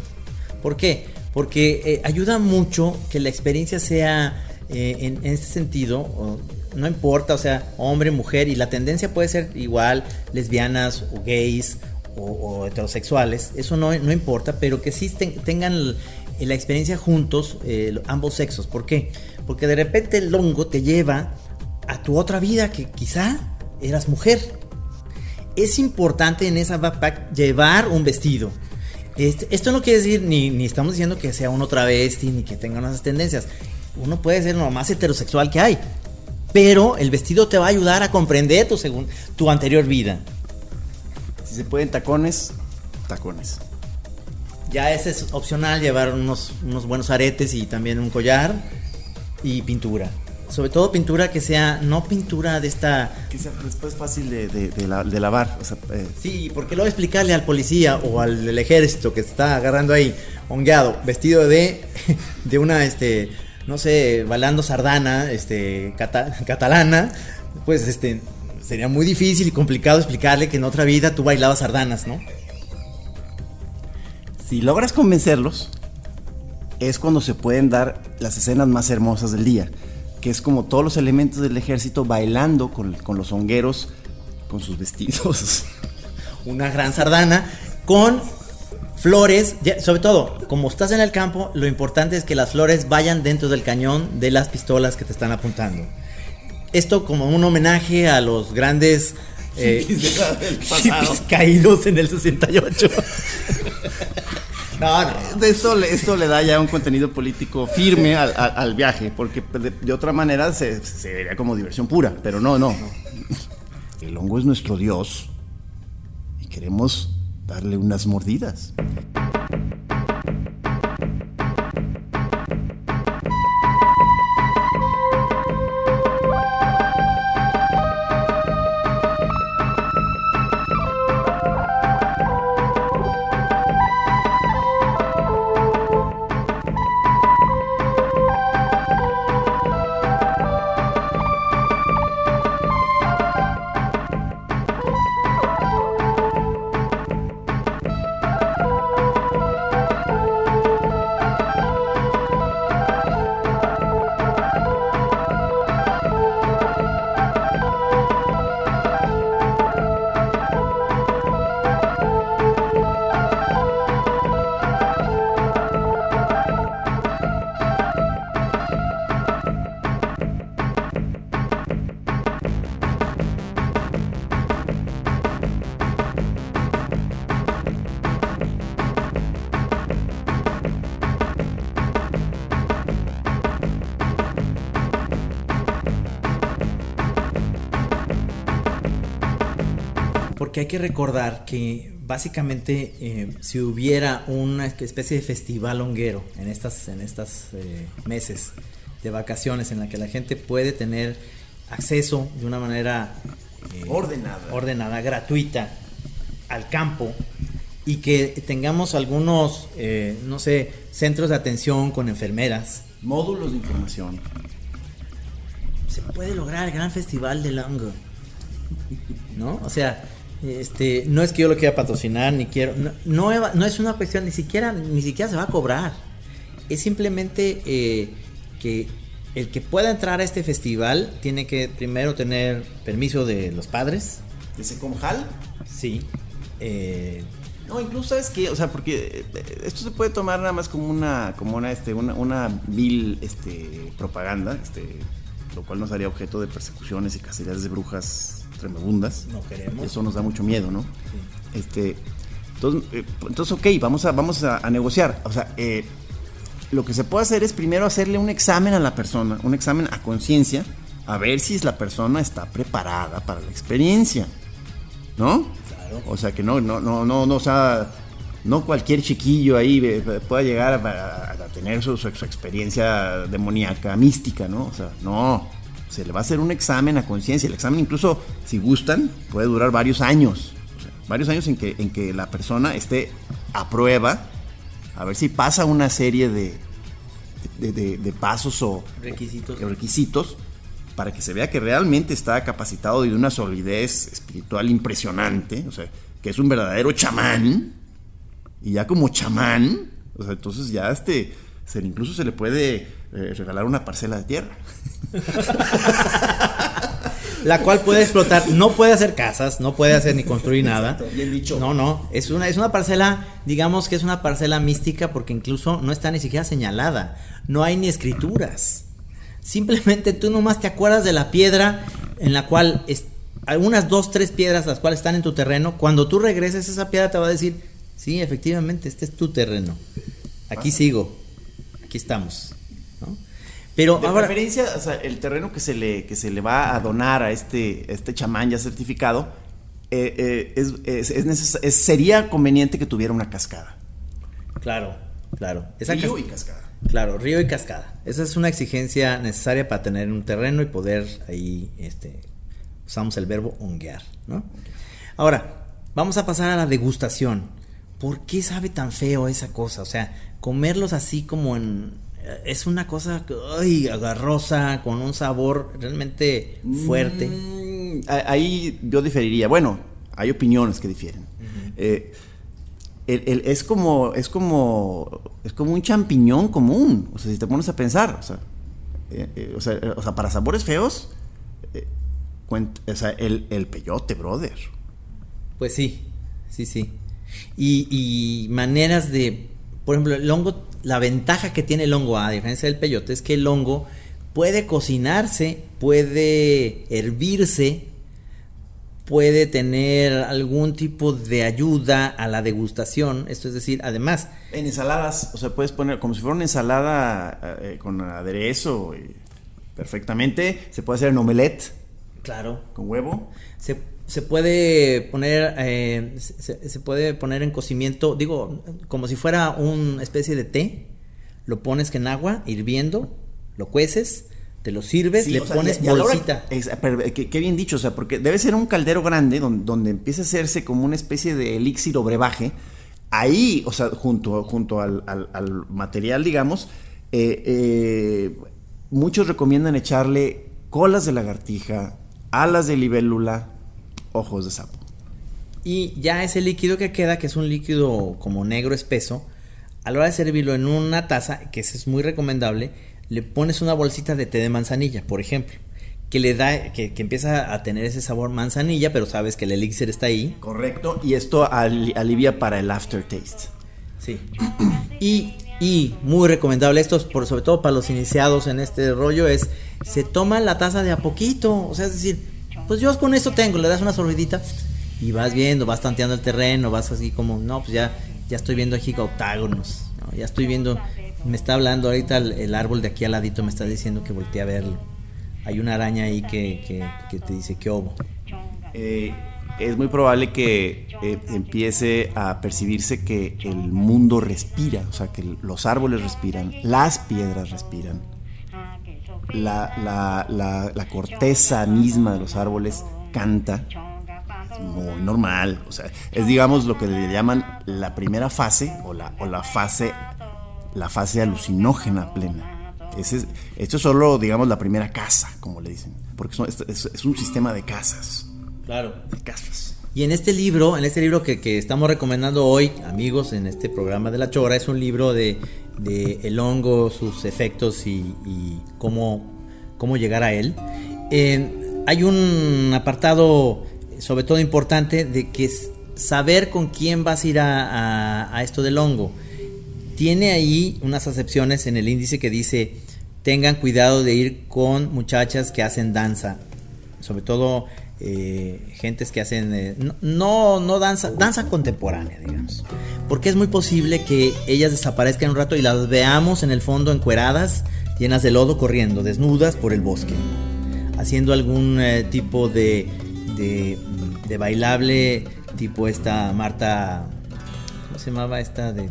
[SPEAKER 4] ¿Por qué? Porque eh, ayuda mucho que la experiencia sea eh, en, en este sentido, no importa, o sea, hombre, mujer, y la tendencia puede ser igual, lesbianas o gays o, heterosexuales, eso no, no importa, pero que sí ten- tengan l- la experiencia juntos, eh, ambos sexos. ¿Por qué? Porque de repente el hongo te lleva a tu otra vida que quizá eras mujer. Es importante en esa backpack llevar un vestido. Esto no quiere decir, ni, ni estamos diciendo que sea uno travesti, ni que tenga unas tendencias. Uno puede ser lo más heterosexual que hay. Pero el vestido te va a ayudar a comprender tu, segun- tu anterior vida.
[SPEAKER 5] Si se pueden tacones, tacones.
[SPEAKER 4] Ya ese es opcional, llevar unos, unos buenos aretes y también un collar y pintura. Sobre todo pintura que sea, no pintura de esta
[SPEAKER 5] Que sea después fácil de, de- de la- de lavar. O sea, eh,
[SPEAKER 4] Sí, porque luego explicarle al policía o al ejército que está agarrando ahí, hongueado, vestido de, de una, este, no sé, bailando sardana, este, cata- catalana, pues, este, sería muy difícil y complicado explicarle que en otra vida tú bailabas sardanas, ¿no?
[SPEAKER 5] Si logras convencerlos, es cuando se pueden dar las escenas más hermosas del día, que es como todos los elementos del ejército bailando con, con los hongueros, con sus vestidos.
[SPEAKER 4] Una gran sardana con flores, sobre todo, como estás en el campo, lo importante es que las flores vayan dentro del cañón de las pistolas que te están apuntando. Esto como un homenaje a los grandes eh, caídos en el 68. no, no.
[SPEAKER 5] Esto, le- esto le da ya un contenido político firme al, al- al viaje, porque de, de otra manera se, se vería como diversión pura, pero no, no. El hongo es nuestro dios y queremos darle unas mordidas.
[SPEAKER 4] Porque hay que recordar que básicamente eh, si hubiera una especie de festival honguero en estas en estos meses de vacaciones en la que la gente puede tener acceso de una manera eh,
[SPEAKER 5] Ordenada.
[SPEAKER 4] ordenada, gratuita al campo y que tengamos algunos, eh, no sé, centros de atención con enfermeras,
[SPEAKER 5] Módulos de información.
[SPEAKER 4] se puede lograr el gran festival del hongo. ¿No? O sea, este, no es que yo lo quiera patrocinar, ni quiero. No, no, es una cuestión, ni siquiera, ni siquiera se va a cobrar. Es simplemente eh, que el que pueda entrar a este festival tiene que primero tener permiso de los padres.
[SPEAKER 5] ¿De Secomjal?
[SPEAKER 4] Sí. Eh,
[SPEAKER 5] No, incluso sabes que, o sea, porque eh, esto se puede tomar nada más como una, como una, este, una, una vil, este, propaganda, este, lo cual nos haría objeto de persecuciones y cacerías de brujas tremebundas.
[SPEAKER 4] No queremos.
[SPEAKER 5] Eso nos da mucho miedo, ¿no? Este, entonces, eh, entonces, ok, vamos a, vamos a, a negociar. O sea, eh, lo que se puede hacer es primero hacerle un examen a la persona, un examen a conciencia, a ver si la persona está preparada para la experiencia, ¿no? O sea, que no, no, no, no, no, o sea, no cualquier chiquillo ahí eh, pueda llegar a, a- a tener su, su- su experiencia demoníaca, mística, ¿no? O sea, no, se le va a hacer un examen a conciencia. El examen incluso, si gustan, puede durar varios años. O sea, varios años en que, en que la persona esté a prueba, a ver si pasa una serie de, de, de- de pasos o
[SPEAKER 4] Requisitos.
[SPEAKER 5] o requisitos para que se vea que realmente está capacitado y de una solidez espiritual impresionante, o sea, que es un verdadero chamán, y ya como chamán, o sea, entonces ya este, se, incluso se le puede eh, regalar una parcela de tierra.
[SPEAKER 4] la cual puede explotar, no puede hacer casas, no puede hacer ni construir nada.
[SPEAKER 5] bien dicho.
[SPEAKER 4] No, no, es una, es una parcela, digamos que es una parcela mística porque incluso no está ni siquiera señalada, no hay ni escrituras. Simplemente tú nomás te acuerdas de la piedra en la cual es, algunas dos, tres piedras las cuales están en tu terreno. Cuando tú regreses esa piedra te va a decir, sí, efectivamente, este es tu terreno. Aquí sigo, aquí estamos. Pero
[SPEAKER 5] De
[SPEAKER 4] ahora,
[SPEAKER 5] preferencia, o sea, el terreno que se le, que se le va a donar a este, este chamán ya certificado, eh, eh, es, es- es neces- es- sería conveniente que tuviera una cascada.
[SPEAKER 4] claro, claro. Esa
[SPEAKER 5] Río
[SPEAKER 4] cas-
[SPEAKER 5] y cascada.
[SPEAKER 4] Claro, río y cascada. Esa es una exigencia necesaria para tener un terreno y poder ahí, este, usamos el verbo honguear, ¿no? Ahora, vamos a pasar a la degustación. ¿Por qué sabe tan feo esa cosa? O sea, comerlos así como en... Es una cosa, ay, agarrosa, con un sabor realmente fuerte.
[SPEAKER 5] Mm, ahí yo diferiría. Bueno, hay opiniones que difieren. Eh, el- el- es como es como es como un champiñón común. O sea, si te pones a pensar, o sea, eh, eh, o sea, o sea, para sabores feos, o sea, el, el peyote, brother.
[SPEAKER 4] Pues sí, sí, sí. Y, y maneras de, por ejemplo, el hongo, la ventaja que tiene el hongo, a diferencia del peyote, es que el hongo puede cocinarse, puede hervirse, puede tener algún tipo de ayuda a la degustación. Esto es decir, además,
[SPEAKER 5] En ensaladas, o sea, puedes poner como si fuera una ensalada eh, con aderezo y perfectamente. Se puede hacer en omelette
[SPEAKER 4] claro,
[SPEAKER 5] con huevo.
[SPEAKER 4] Se, se puede poner eh, se, se puede poner en cocimiento, digo, como si fuera una especie de té. Lo pones en agua hirviendo, lo cueces, te lo sirves,
[SPEAKER 5] Sí,
[SPEAKER 4] le
[SPEAKER 5] sea,
[SPEAKER 4] pones
[SPEAKER 5] hora-
[SPEAKER 4] bolsita.
[SPEAKER 5] qué, qué bien dicho, o sea, porque debe ser un caldero grande donde, donde empieza a hacerse como una especie de elixir o brebaje. Ahí, o sea, junto, junto al, al- al material, digamos, eh, eh, muchos recomiendan echarle colas de lagartija, alas de libélula, ojos de sapo.
[SPEAKER 4] Y ya ese líquido que queda, que es un líquido como negro espeso, a la hora de servirlo en una taza, que eso es muy recomendable, le pones una bolsita de té de manzanilla, por ejemplo, que le da, que, que empieza a tener ese sabor manzanilla, pero sabes que el elixir está ahí.
[SPEAKER 5] Correcto. Y esto ali- alivia para el aftertaste.
[SPEAKER 4] Sí. Y, y muy recomendable esto, es por, sobre todo para los iniciados en este rollo, es se toma la taza de a poquito. O sea, es decir, pues yo con esto tengo, le das una sorbidita y vas viendo, vas tanteando el terreno, vas así como, no, pues ya, ya estoy viendo aquí octágonos, ¿no? ya estoy viendo, me está hablando ahorita el, árbol de aquí al ladito, me está diciendo que volteé a verlo. Hay una araña ahí que, que, que te dice que obo.
[SPEAKER 5] eh, es muy probable que eh, empiece a percibirse que el mundo respira, o sea, que los árboles respiran, las piedras respiran, la, la- la- la corteza misma de los árboles canta. Es muy normal, o sea, es digamos lo que le llaman la primera fase o la, o la fase la fase alucinógena plena. Ese es- esto es solo, digamos, la primera casa, como le dicen, porque son- es- es- es un sistema de casas
[SPEAKER 4] Claro.
[SPEAKER 5] de casas.
[SPEAKER 4] Y en este libro, en este libro que, que estamos recomendando hoy, amigos, en este programa de la Chora, es un libro de, de el hongo, sus efectos y, y cómo, cómo llegar a él. Eh, hay un apartado, sobre todo importante, de que es saber con quién vas a ir a, a- a esto del hongo. Tiene ahí unas acepciones en el índice que dice, tengan cuidado de ir con muchachas que hacen danza, sobre todo eh, gentes que hacen, eh, no, no, danza, danza contemporánea, digamos. Porque es muy posible que ellas desaparezcan un rato y las veamos en el fondo encueradas, llenas de lodo, corriendo, desnudas por el bosque, haciendo algún eh, tipo de, de, de bailable, tipo esta Marta, ¿cómo se llamaba esta? de,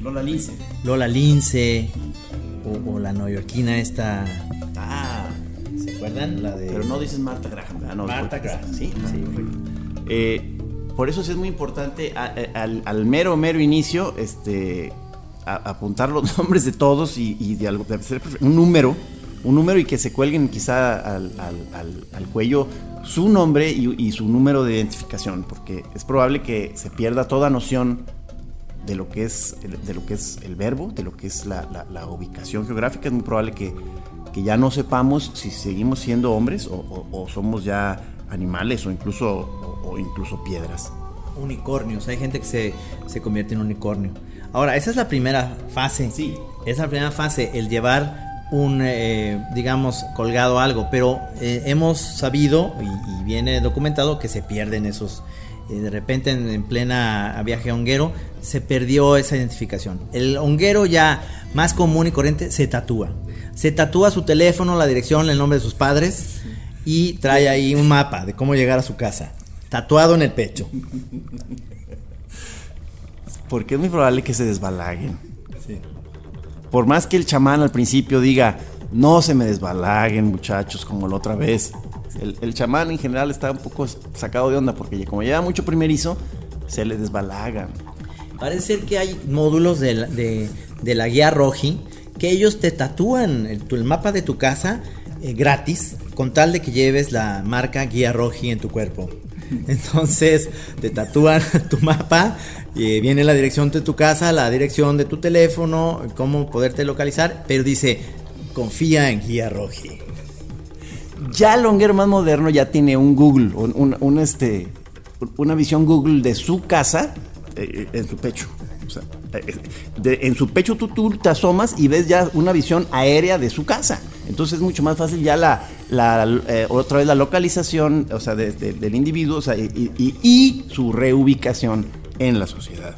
[SPEAKER 5] Lola Lince.
[SPEAKER 4] Lola Lince o, o la neoyorquina esta. Ah, ¿se acuerdan? La de.
[SPEAKER 5] Pero no dices Marta Graham,
[SPEAKER 4] Marta Graham.
[SPEAKER 5] Sí,
[SPEAKER 4] Sí.
[SPEAKER 5] Eh, por eso sí es muy importante a- a- al, al mero, mero inicio, este, a- apuntar los nombres de todos y, y de algo, de hacer un número, un número y que se cuelguen quizá al, al- al- al cuello su nombre y, y su número de identificación, porque es probable que se pierda toda noción de lo que es el, de lo que es el verbo, de lo que es la, la- la ubicación geográfica. Es muy probable que, que ya no sepamos si seguimos siendo hombres o, o- o somos ya animales o incluso, o, o incluso piedras.
[SPEAKER 4] Unicornios. Hay gente que se, se convierte en unicornio. Ahora, esa es la primera fase.
[SPEAKER 5] Sí.
[SPEAKER 4] Esa es la primera fase, el llevar un, eh, digamos, colgado algo. Pero eh, hemos sabido, y, y viene documentado, que se pierden esos. De repente, en, en plena viaje honguero, se perdió esa identificación. El honguero ya más común y corriente se tatúa. Se tatúa su teléfono, la dirección, el nombre de sus padres y trae ahí un mapa de cómo llegar a su casa. Tatuado en el pecho.
[SPEAKER 5] Porque es muy probable que se desbalaguen. Por más que el chamán al principio diga, no se me desbalaguen muchachos como la otra vez. El, el chamán en general está un poco sacado de onda porque como lleva mucho primerizo, se le desbalagan.
[SPEAKER 4] Parece ser que hay módulos de la, de, de la guía Roji que ellos te tatúan el mapa de tu casa eh, gratis con tal de que lleves la marca guía Roji en tu cuerpo. Entonces te tatúan tu mapa, y viene la dirección de tu casa, la dirección de tu teléfono, cómo poderte localizar, pero dice confía en guía Roji.
[SPEAKER 5] Ya el honguero más moderno ya tiene un Google, un, un- un, este, una visión Google de su casa eh, en su pecho. O sea, eh, de- en su pecho tú, tú te asomas y ves ya una visión aérea de su casa. Entonces es mucho más fácil ya la, la, eh, otra vez la localización, o sea, de- de- del individuo, o sea, y, y- y su reubicación en la sociedad.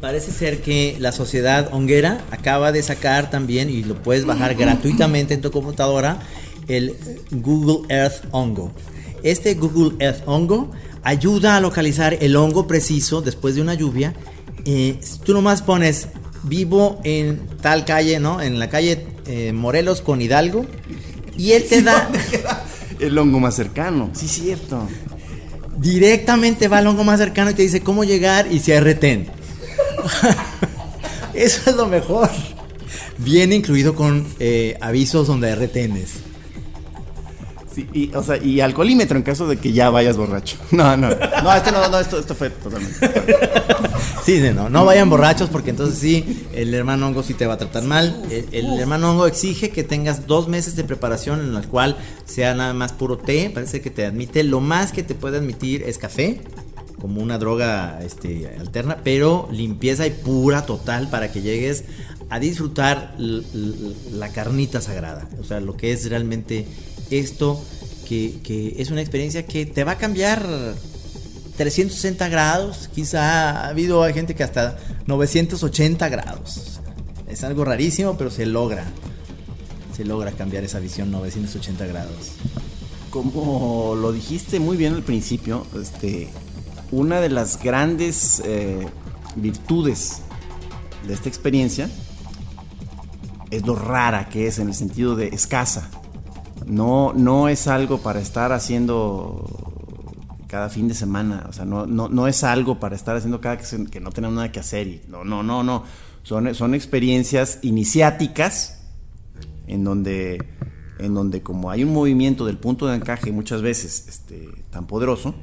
[SPEAKER 4] Parece ser que la sociedad honguera acaba de sacar también, y lo puedes bajar gratuitamente en tu computadora, el Google Earth Hongo. Este Google Earth Hongo ayuda a localizar el hongo preciso después de una lluvia. Eh, tú nomás pones vivo en tal calle, ¿no? En la calle eh, Morelos con Hidalgo. Y él te da
[SPEAKER 5] El hongo más cercano, sí, cierto.
[SPEAKER 4] directamente va al hongo más cercano y te dice cómo llegar y si hay retén. Eso es lo mejor. Viene incluido con eh, avisos donde retenes.
[SPEAKER 5] Sí, y, o sea, y alcoholímetro en caso de que ya vayas borracho. No, no, no, esto no, no, esto, esto fue totalmente.
[SPEAKER 4] Sí, no, no vayan borrachos porque entonces sí, el hermano hongo sí te va a tratar mal. El, el hermano hongo exige que tengas dos meses de preparación en la cual sea nada más puro té. Parece que te admite, lo más que te puede admitir es café, como una droga este, alterna, pero limpieza y pura total para que llegues a disfrutar la carnita sagrada. O sea, lo que es realmente esto, que, es una experiencia que te va a cambiar 360 grados, quizá ha habido hay gente que hasta 980 grados. Es algo rarísimo, pero se logra. Se logra cambiar esa visión 980 grados.
[SPEAKER 5] Como lo dijiste muy bien al principio, este, una de las grandes eh, virtudes de esta experiencia es lo rara que es en el sentido de escasa. No, no es algo para estar haciendo cada fin de semana, o sea, no, no, no es algo para estar haciendo cada que, no tenemos nada que hacer. No, no, no, no. Son, son experiencias iniciáticas en donde, en donde como hay un movimiento del punto de encaje muchas veces este, tan poderoso,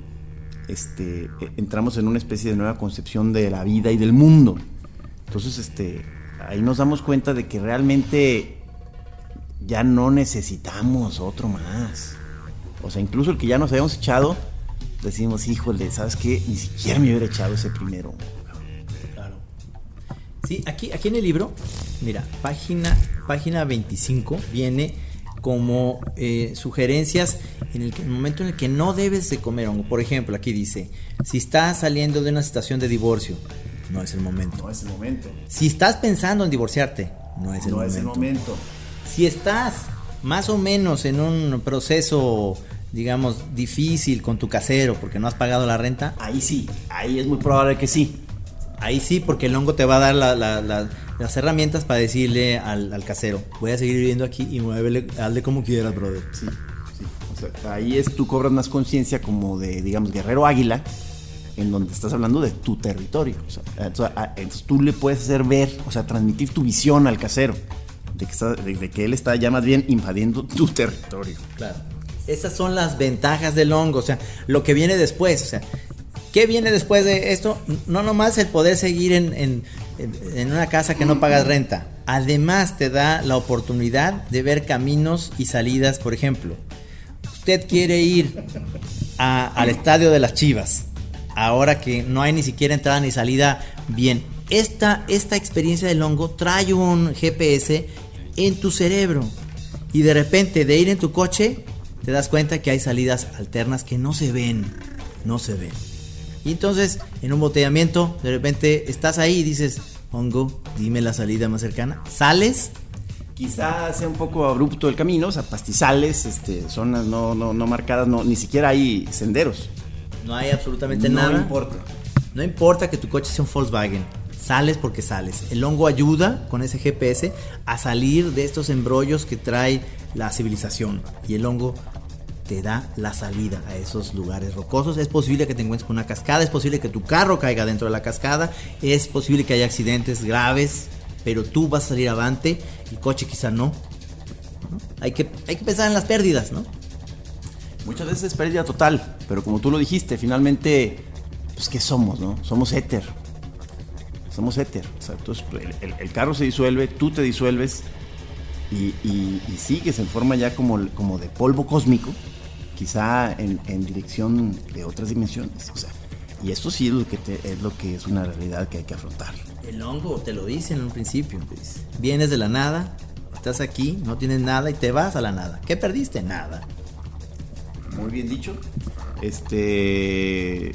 [SPEAKER 5] este, eh, entramos en una especie de nueva concepción de la vida y del mundo. Entonces, este, ahí nos damos cuenta de que realmente ya no necesitamos otro más. O sea, incluso el que ya nos habíamos echado, decimos, híjole, ¿sabes qué? Ni siquiera me hubiera echado ese primero.
[SPEAKER 4] Sí, aquí, aquí en el libro, mira, página, página 25 viene como eh, sugerencias en el, que- en el momento en el que no debes de comer hongo. Por ejemplo, aquí dice, si estás saliendo de una situación de divorcio, no es el momento.
[SPEAKER 5] No es el momento.
[SPEAKER 4] Si estás pensando en divorciarte, no es el
[SPEAKER 5] no
[SPEAKER 4] momento.
[SPEAKER 5] es el momento.
[SPEAKER 4] Si estás más o menos en un proceso, digamos, difícil con tu casero porque no has pagado la renta,
[SPEAKER 5] Ahí sí, ahí es muy probable que sí.
[SPEAKER 4] Ahí sí, porque el hongo te va a dar la- la- la- las herramientas para decirle al, casero, voy a seguir viviendo aquí y muévele, hazle como quieras, brother.
[SPEAKER 5] Sí, sí. O sea, ahí es tú cobras más conciencia como de, digamos, guerrero águila, en donde estás hablando de tu territorio. O sea, entonces tú le puedes hacer ver, o sea, transmitir tu visión al casero, de que, él está ya más bien invadiendo tu territorio.
[SPEAKER 4] Claro. Esas son las ventajas del hongo, o sea, lo que viene después, o sea, ¿qué viene después de esto? No nomás el poder seguir en- en una casa que no pagas renta, además te da la oportunidad de ver caminos y salidas, por ejemplo, usted quiere ir a- al estadio de las Chivas, ahora que no hay ni siquiera entrada ni salida bien. Esta, esta experiencia del hongo trae un GPS en tu cerebro y de repente de ir en tu coche te das cuenta que hay salidas alternas que no se ven, no se ven. Y entonces en un botellamiento de repente estás ahí y dices, hongo, dime la salida más cercana. Sales
[SPEAKER 5] Quizá sea un poco abrupto el camino, o sea, pastizales, este, zonas no, no, no marcadas, no, ni siquiera hay senderos.
[SPEAKER 4] No hay absolutamente
[SPEAKER 5] No
[SPEAKER 4] nada.
[SPEAKER 5] importa.
[SPEAKER 4] No importa que tu coche sea un Volkswagen. Sales porque sales. El hongo ayuda con ese GPS a salir de estos embrollos que trae la civilización. Y el hongo te da la salida a esos lugares rocosos. Es posible que te encuentres con una cascada, es posible que tu carro caiga dentro de la cascada, es posible que haya accidentes graves, pero tú vas a salir avante, el coche quizá no. ¿no? Hay, que, hay que pensar en las pérdidas, ¿no?
[SPEAKER 5] Muchas veces es pérdida total, pero como tú lo dijiste, finalmente, pues ¿qué somos, no? Somos éter. Somos éter. O sea, entonces el, carro se disuelve, tú te disuelves y, y- y sigues en forma ya como, como de polvo cósmico, quizá en, en dirección de otras dimensiones. O sea, y esto sí es lo que te- es lo que es una realidad que hay que afrontar.
[SPEAKER 4] El hongo te lo dice en un principio. dice, Vienes de la nada, estás aquí, no tienes nada y te vas a la nada. ¿Qué perdiste? Nada.
[SPEAKER 5] Muy bien dicho. Este,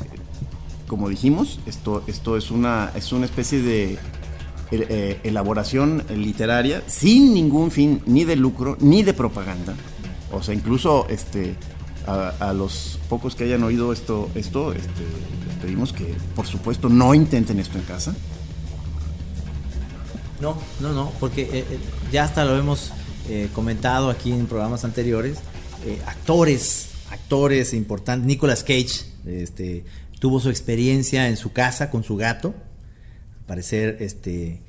[SPEAKER 5] como dijimos, esto, esto es una, es una especie de eh, eh, elaboración literaria sin ningún fin ni de lucro ni de propaganda. O sea, incluso este, a, los pocos que hayan oído esto, esto, este, les pedimos que, por supuesto, no intenten esto en casa.
[SPEAKER 4] No, no, no, porque eh, ya hasta lo hemos comentado aquí en programas anteriores. actores, actores importantes. Nicolas Cage este, tuvo su experiencia en su casa con su gato. Al parecer este, eh,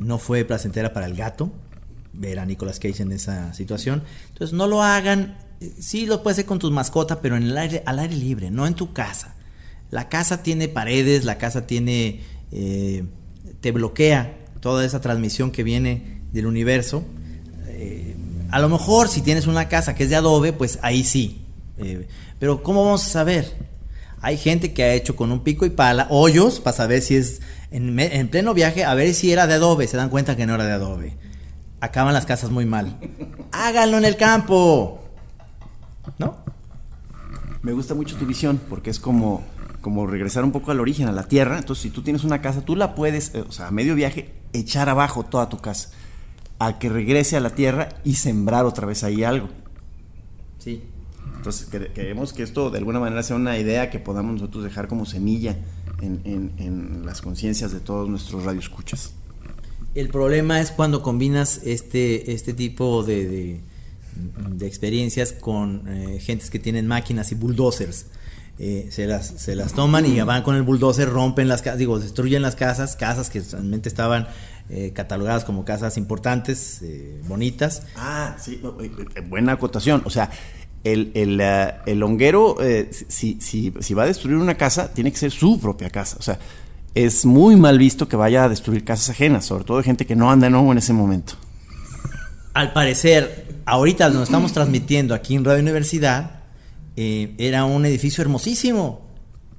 [SPEAKER 4] no fue placentera para el gato ver a Nicolas Cage en esa situación. Entonces no lo hagan. Sí lo puedes hacer con tus mascotas, pero en el aire, al aire libre, no en tu casa. La casa tiene paredes, la casa tiene... eh, te bloquea toda esa transmisión que viene del universo. Eh, a lo mejor si tienes una casa que es de adobe, pues ahí sí. Pero ¿cómo vamos a saber? Hay gente que ha hecho con un pico y pala hoyos para saber si es en, pleno viaje, a ver si era de adobe. Se dan cuenta que no era de adobe. Acaban las casas muy mal. Háganlo en el campo. ¿No?
[SPEAKER 5] Me gusta mucho tu visión porque es como, como regresar un poco al origen, a la tierra. Entonces, si tú tienes una casa, tú la puedes, eh, o sea, a medio viaje, echar abajo toda tu casa. A que regrese a la tierra y sembrar otra vez ahí algo.
[SPEAKER 4] Sí.
[SPEAKER 5] Entonces, quere- queremos que esto de alguna manera sea una idea que podamos nosotros dejar como semilla en, en- en las conciencias de todos nuestros radioescuchas.
[SPEAKER 4] El problema es cuando combinas este, este tipo de, de- de experiencias con eh, gentes que tienen máquinas y bulldozers. eh, se, las, se las toman y van con el bulldozer, rompen las casas, digo, destruyen las casas, casas que realmente estaban eh, catalogadas como casas importantes, eh, bonitas.
[SPEAKER 5] Ah, sí, no, eh, eh, buena acotación. O sea, el, el, el honguero, eh, si, si, si va a destruir una casa, tiene que ser su propia casa. O sea, es muy mal visto que vaya a destruir casas ajenas, sobre todo de gente que no anda en hongo en ese momento.
[SPEAKER 4] Al parecer, ahorita nos estamos transmitiendo aquí en Radio Universidad, eh, era un edificio hermosísimo.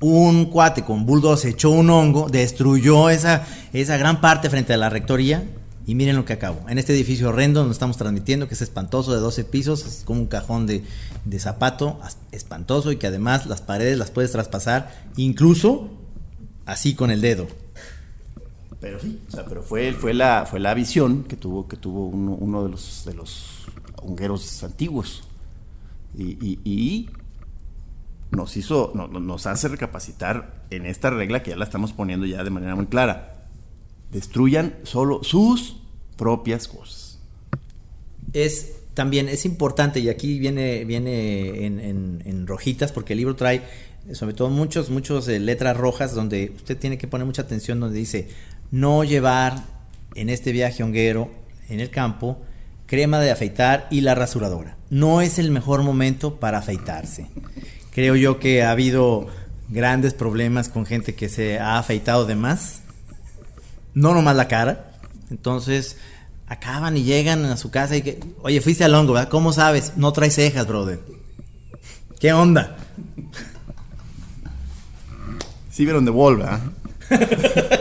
[SPEAKER 4] Un cuate con bulldozer echó un hongo, destruyó esa, esa gran parte frente a la rectoría. Y miren lo que acabó. En este edificio horrendo donde estamos transmitiendo, que es espantoso de 12 pisos, es como un cajón de, de zapato, espantoso, y que además las paredes las puedes traspasar, incluso así con el dedo.
[SPEAKER 5] Pero sí, o sea, pero fue, fue, la, fue la visión que tuvo, que tuvo uno, de los de los hongueros antiguos. Y, nos hizo, no- no- nos hace recapacitar en esta regla que ya la estamos poniendo ya de manera muy clara. Destruyan solo sus propias cosas.
[SPEAKER 4] es también es importante y aquí viene viene en, en- rojitas porque el libro trae sobre todo muchos muchos eh, letras rojas donde usted tiene que poner mucha atención donde dice no llevar en este viaje honguero en el campo crema de afeitar y la rasuradora no es el mejor momento para afeitarse creo yo que ha habido grandes problemas con gente que se ha afeitado de más no nomás la cara. Entonces, acaban y llegan a su casa y que, oye, fuiste al hongo, ¿verdad? ¿Cómo sabes? No traes cejas, brother. ¿Qué onda?
[SPEAKER 5] Sí vieron de Wall, ¿verdad?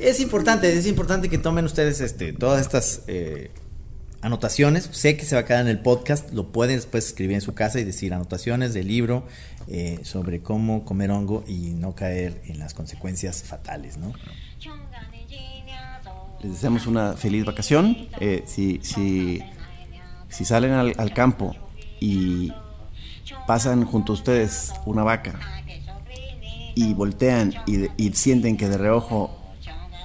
[SPEAKER 4] Es importante, es importante que tomen ustedes este, todas estas eh, anotaciones. Sé que se va a quedar en el podcast, lo pueden después escribir en su casa y decir anotaciones del libro eh, sobre cómo comer hongo y no caer en las consecuencias fatales, ¿no?
[SPEAKER 5] Les deseamos una feliz vacación. Eh, si, si, si salen al, al campo y pasan junto a ustedes una vaca y voltean y, y sienten que de reojo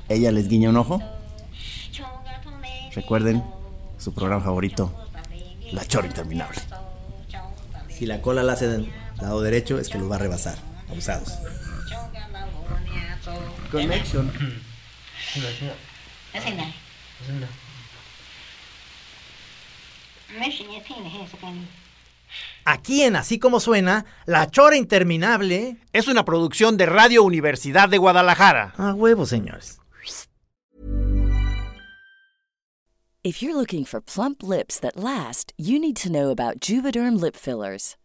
[SPEAKER 5] ella les guiña un ojo, recuerden su programa favorito, La Chora Interminable.
[SPEAKER 4] Si la cola la hace del lado derecho, es que los va a rebasar. Abusados.
[SPEAKER 5] Connection.
[SPEAKER 4] Aquí en Así como suena, La Chora Interminable.
[SPEAKER 8] Es una producción de Radio Universidad de Guadalajara.
[SPEAKER 4] A huevo, señores.
[SPEAKER 6] If you're looking for plump lips that last, you need to know about Juvederm lip fillers.